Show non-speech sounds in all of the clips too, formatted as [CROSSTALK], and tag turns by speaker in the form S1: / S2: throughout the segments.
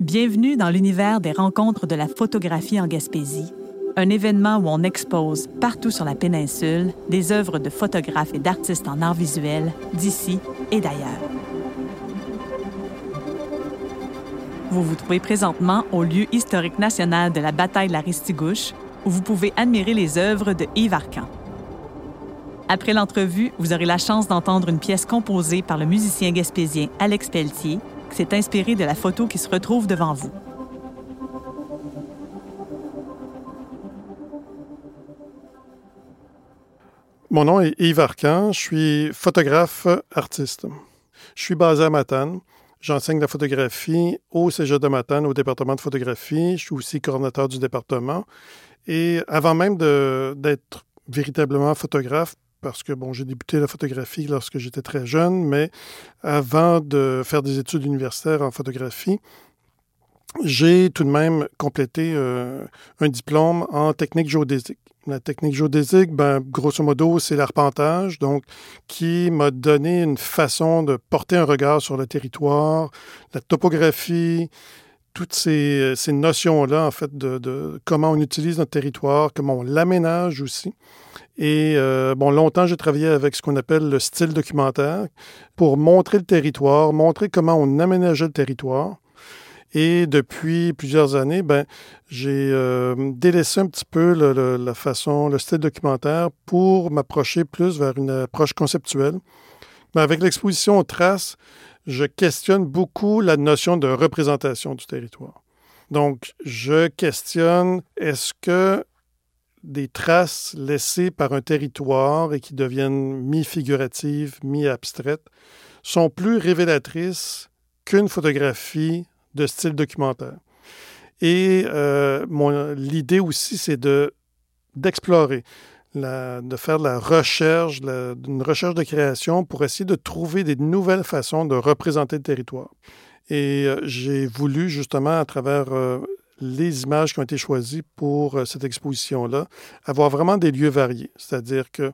S1: Bienvenue dans l'univers des rencontres de la photographie en Gaspésie, un événement où on expose partout sur la péninsule des œuvres de photographes et d'artistes en art visuel d'ici et d'ailleurs. Vous vous trouvez présentement au lieu historique national de la bataille de la Ristigouche, où vous pouvez admirer les œuvres de Yves Arcan. Après l'entrevue, vous aurez la chance d'entendre une pièce composée par le musicien gaspésien Alex Pelletier s'est inspiré de la photo qui se retrouve devant vous.
S2: Mon nom est Yves Arcan, je suis photographe artiste. Je suis basé à Matane. J'enseigne la photographie au Cégep de Matane, au département de photographie. Je suis aussi coordinateur du département. Et avant même d'être véritablement photographe, parce que bon, j'ai débuté la photographie lorsque j'étais très jeune, mais avant de faire des études universitaires en photographie, j'ai tout de même complété euh, un diplôme en technique géodésique. La technique géodésique, ben, grosso modo, c'est l'arpentage, donc qui m'a donné une façon de porter un regard sur le territoire, la topographie, toutes ces, ces notions-là, en fait, de, comment on utilise notre territoire, comment on l'aménage aussi. Et euh, bon, longtemps, j'ai travaillé avec ce qu'on appelle le style documentaire pour montrer le territoire, montrer comment on aménageait le territoire. Et depuis plusieurs années, ben, j'ai euh, délaissé un petit peu la façon, le style documentaire pour m'approcher plus vers une approche conceptuelle. Mais avec l'exposition aux traces, je questionne beaucoup la notion de représentation du territoire. Donc, je questionne est-ce que des traces laissées par un territoire et qui deviennent mi-figuratives, mi-abstraites, sont plus révélatrices qu'une photographie de style documentaire? Et euh, l'idée aussi, c'est de, d'explorer, de faire de la recherche, une recherche de création pour essayer de trouver des nouvelles façons de représenter le territoire. Et euh, j'ai voulu justement, à travers euh, les images qui ont été choisies pour euh, cette exposition-là, avoir vraiment des lieux variés. C'est-à-dire qu'il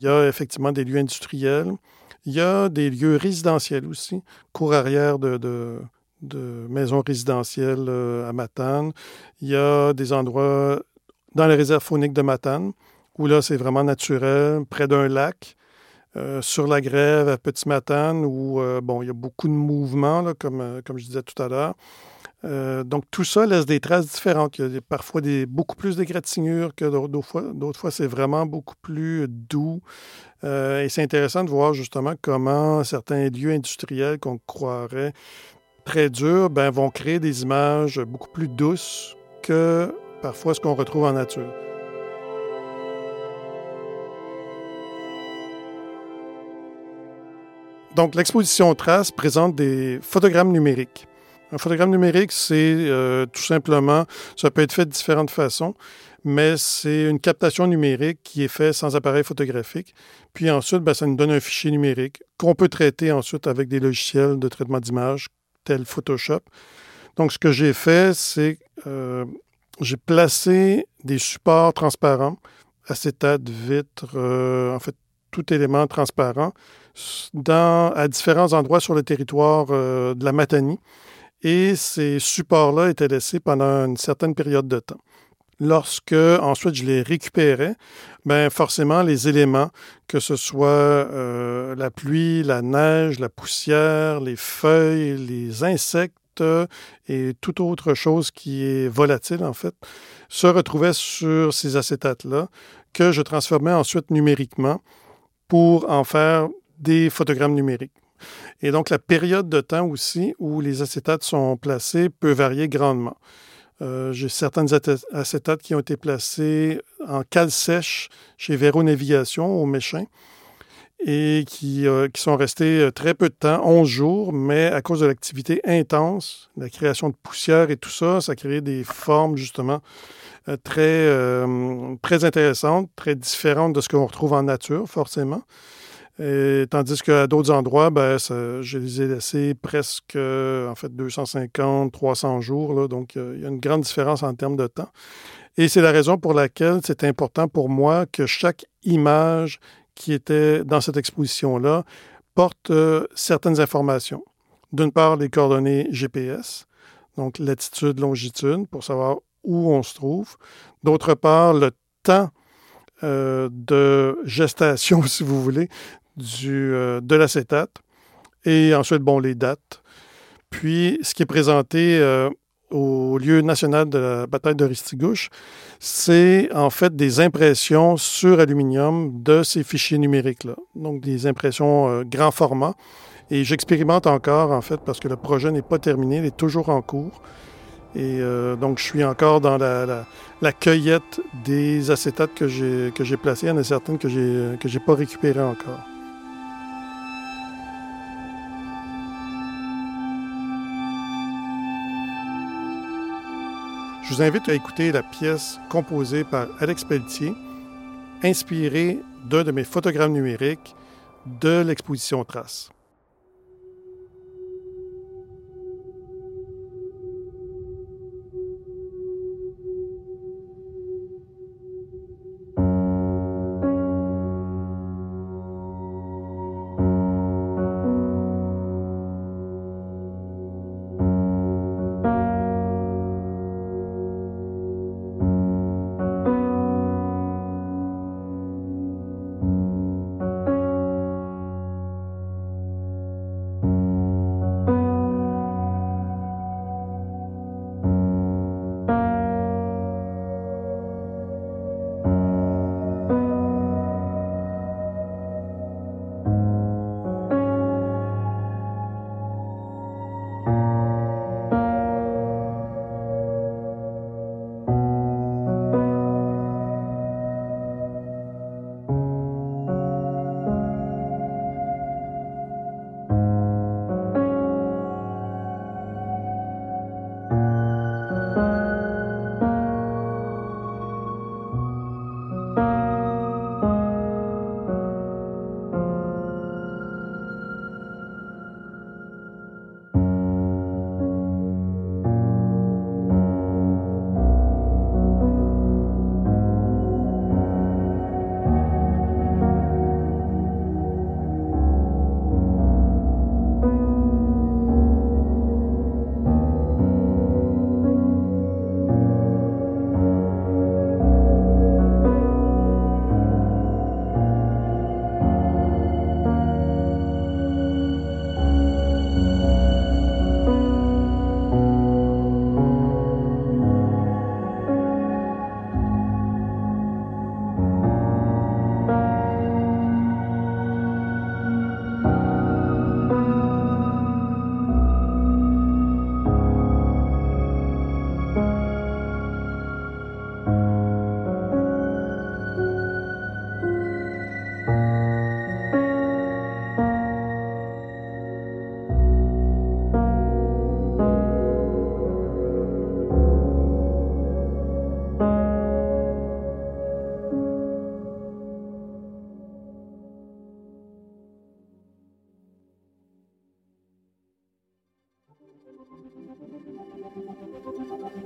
S2: y a effectivement des lieux industriels, il y a des lieux résidentiels aussi, cour arrière de, de, maisons résidentielles à Matane. Il y a des endroits dans les réserves fauniques de Matane, où là, c'est vraiment naturel, près d'un lac. Euh, sur la grève à Petit Matane, où bon, il y a beaucoup de mouvements, là, comme, comme je disais tout à l'heure. Euh, donc, tout ça laisse des traces différentes. Il y a parfois des, beaucoup plus d'égratignures que d'autres fois. D'autres fois, c'est vraiment beaucoup plus doux. Euh, et c'est intéressant de voir justement comment certains lieux industriels qu'on croirait très durs ben, vont créer des images beaucoup plus douces que parfois ce qu'on retrouve en nature. Donc, l'exposition Traces présente des photogrammes numériques. Un photogramme numérique, c'est euh, tout simplement, ça peut être fait de différentes façons, mais c'est une captation numérique qui est faite sans appareil photographique. Puis ensuite, ben, ça nous donne un fichier numérique qu'on peut traiter ensuite avec des logiciels de traitement d'image tels Photoshop. Donc, ce que j'ai fait, c'est euh, j'ai placé des supports transparents, acétate, vitre, euh, en fait, tout élément transparent, à différents endroits sur le territoire de la Matanie et ces supports-là étaient laissés pendant une certaine période de temps. Lorsque ensuite je les récupérais, ben forcément les éléments, que ce soit euh, la pluie, la neige, la poussière, les feuilles, les insectes et toute autre chose qui est volatile en fait, se retrouvaient sur ces acétates-là que je transformais ensuite numériquement pour en faire des photogrammes numériques. Et donc, la période de temps aussi où les acétates sont placés peut varier grandement. Euh, j'ai certaines acétates qui ont été placées en cale sèche chez Véro Navigation au Méchin et qui, euh, qui, sont restés euh, très peu de temps, 11 jours, mais à cause de l'activité intense, la création de poussière et tout ça, ça a créé des formes justement très, très intéressantes, très différentes de ce qu'on retrouve en nature, forcément. Et, tandis qu'à d'autres endroits, ben, je les ai laissés presque, en fait, 250, 300 jours. Donc, il y a une grande différence en termes de temps. Et c'est la raison pour laquelle c'est important pour moi que chaque image qui était dans cette exposition-là porte euh, certaines informations. D'une part, les coordonnées GPS. donc latitude, longitude, pour savoir où on se trouve. D'autre part, le temps euh, de gestation, [LAUGHS] si vous voulez, du, euh, de l'acétate. Et ensuite, bon, les dates. Puis, ce qui est présenté au lieu national de la bataille de Ristigouche, c'est en fait des impressions sur aluminium de ces fichiers numériques-là. Donc, des impressions grand format. Et j'expérimente encore, en fait, parce que le projet n'est pas terminé, il est toujours en cours. Et euh, donc, je suis encore dans la, cueillette des acétates que j'ai, placés. Il y en a certaines que j'ai pas récupérées encore. Je vous invite à écouter la pièce composée par Alex Pelletier, inspirée d'un de mes photogrammes numériques de l'exposition Trace.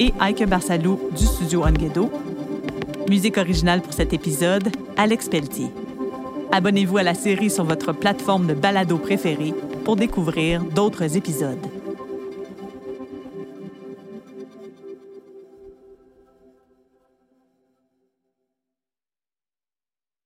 S1: et Ike Barsalou du studio Onguedo. Musique originale pour cet épisode, Alex Pelletier. Abonnez-vous à la série sur votre plateforme de balado préférée pour découvrir d'autres épisodes.